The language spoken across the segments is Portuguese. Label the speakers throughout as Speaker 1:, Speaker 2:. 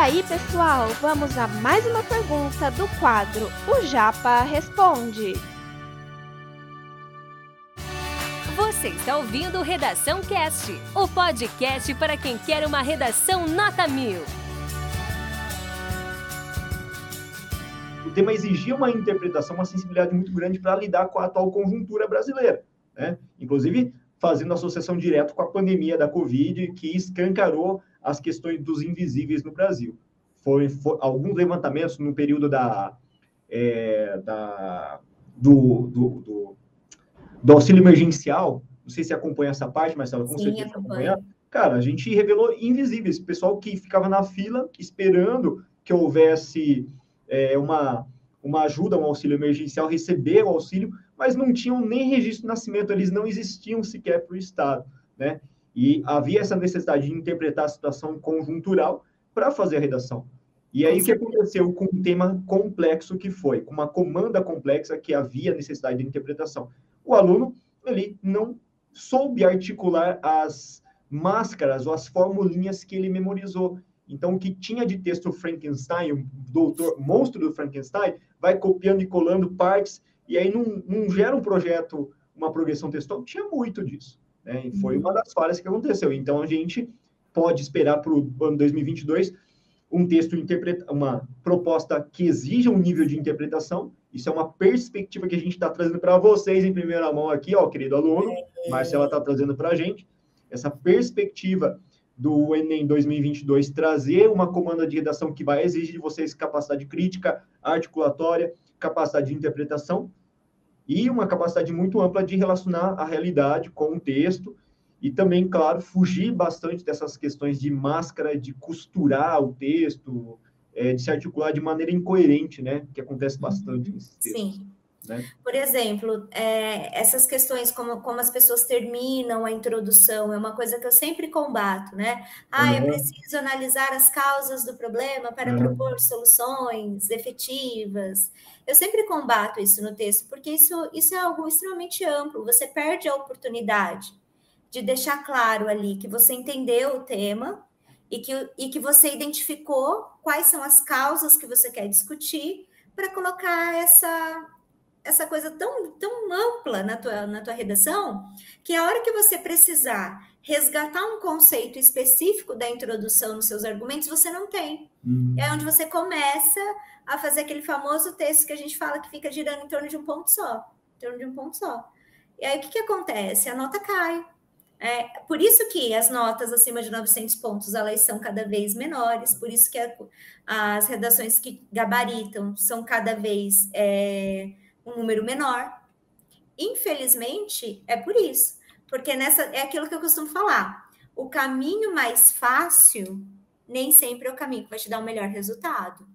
Speaker 1: aí, pessoal, vamos a mais uma pergunta do quadro O Japa Responde.
Speaker 2: Você está ouvindo Redação Cast, o podcast para quem quer uma redação nota mil.
Speaker 3: O tema exigia uma interpretação, uma sensibilidade muito grande para lidar com a atual conjuntura brasileira. Né? Inclusive, fazendo associação direto com a pandemia da Covid, que escancarou as questões dos invisíveis no Brasil. Foi alguns levantamentos no período da, é, da do, do, do, do, auxílio emergencial, não sei se acompanha essa parte, Marcelo, com Sim, certeza acompanha. Cara, a gente revelou invisíveis, pessoal que ficava na fila esperando que houvesse é, uma, uma ajuda, um auxílio emergencial, receber o auxílio, mas não tinham nem registro de nascimento, eles não existiam sequer para o Estado, né? E havia essa necessidade de interpretar a situação conjuntural para fazer a redação. E aí o que aconteceu com um tema complexo que foi, com uma comanda complexa que havia necessidade de interpretação. O aluno, ele não soube articular as máscaras ou as formulinhas que ele memorizou. Então, o que tinha de texto Frankenstein, o doutor, monstro do Frankenstein, vai copiando e colando partes e aí não, não gera um projeto, uma progressão textual, tinha muito disso. Né? E foi uma das falhas que aconteceu. Então, a gente pode esperar para o ano 2022 um texto interpreta uma proposta que exija um nível de interpretação. Isso é uma perspectiva que a gente está trazendo para vocês em primeira mão aqui, ó, querido aluno. Marcela está trazendo para a gente essa perspectiva do Enem 2022 trazer uma comanda de redação que vai exigir de vocês capacidade crítica, articulatória, capacidade de interpretação e uma capacidade muito ampla de relacionar a realidade com o texto e também, claro, fugir bastante dessas questões de máscara, de costurar o texto, é, de se articular de maneira incoerente, né? Que acontece uhum. bastante nesse texto.
Speaker 4: Sim. Né? Por exemplo, é, essas questões como, como as pessoas terminam a introdução é uma coisa que eu sempre combato, né? Ah, uhum. é preciso analisar as causas do problema para uhum. propor soluções efetivas. Eu sempre combato isso no texto, porque isso, isso é algo extremamente amplo. Você perde a oportunidade de deixar claro ali que você entendeu o tema e que, e que você identificou quais são as causas que você quer discutir para colocar essa, essa coisa tão, tão ampla na tua, na tua redação, que a hora que você precisar resgatar um conceito específico da introdução nos seus argumentos, você não tem. Uhum. É onde você começa a fazer aquele famoso texto que a gente fala que fica girando em torno de um ponto só. Em torno de um ponto só. E aí, o que, que acontece? A nota cai. É, por isso que as notas acima de 900 pontos, elas são cada vez menores, por isso que a, as redações que gabaritam são cada vez... É, um número menor. Infelizmente, é por isso. Porque nessa é aquilo que eu costumo falar. O caminho mais fácil nem sempre é o caminho que vai te dar o melhor resultado.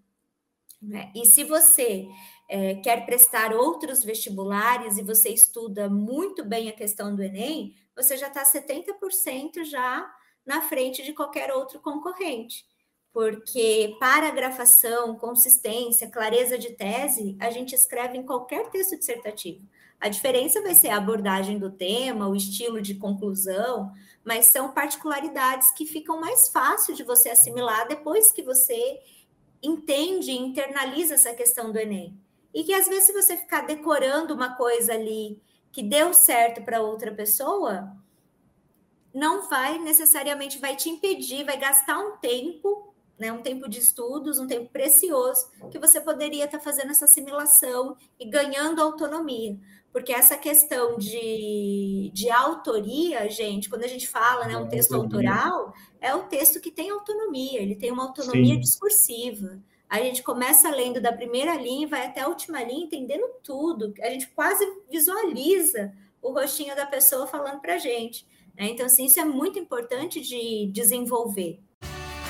Speaker 4: Né? E se você é, quer prestar outros vestibulares e você estuda muito bem a questão do Enem, você já está 70% já na frente de qualquer outro concorrente porque paragrafação, consistência, clareza de tese, a gente escreve em qualquer texto dissertativo. A diferença vai ser a abordagem do tema, o estilo de conclusão, mas são particularidades que ficam mais fácil de você assimilar depois que você entende e internaliza essa questão do Enem. E que às vezes, se você ficar decorando uma coisa ali que deu certo para outra pessoa, não vai necessariamente vai te impedir, vai gastar um tempo né, um tempo de estudos, um tempo precioso, que você poderia estar tá fazendo essa assimilação e ganhando autonomia. Porque essa questão de, de autoria, gente, quando a gente fala né, um texto autoral, é o texto que tem autonomia, ele tem uma autonomia Sim. discursiva. A gente começa lendo da primeira linha e vai até a última linha entendendo tudo. A gente quase visualiza o rostinho da pessoa falando para a gente. Né? Então, assim, isso é muito importante de desenvolver.